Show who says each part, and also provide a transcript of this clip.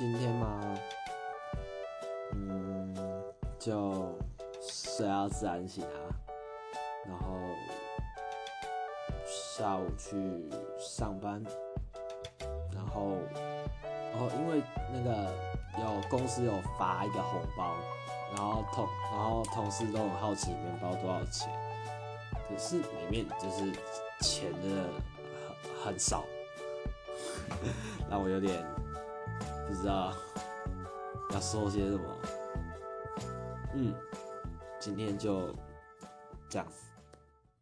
Speaker 1: 今天嘛，嗯，就睡到自然醒啊，然后下午去上班，然后，然后因为那个有公司有发一个红包，然后同然后同事都很好奇里面包多少钱，可是里面就是钱真的很很少，让我有点不知道要说些什么。嗯，今天就这样子。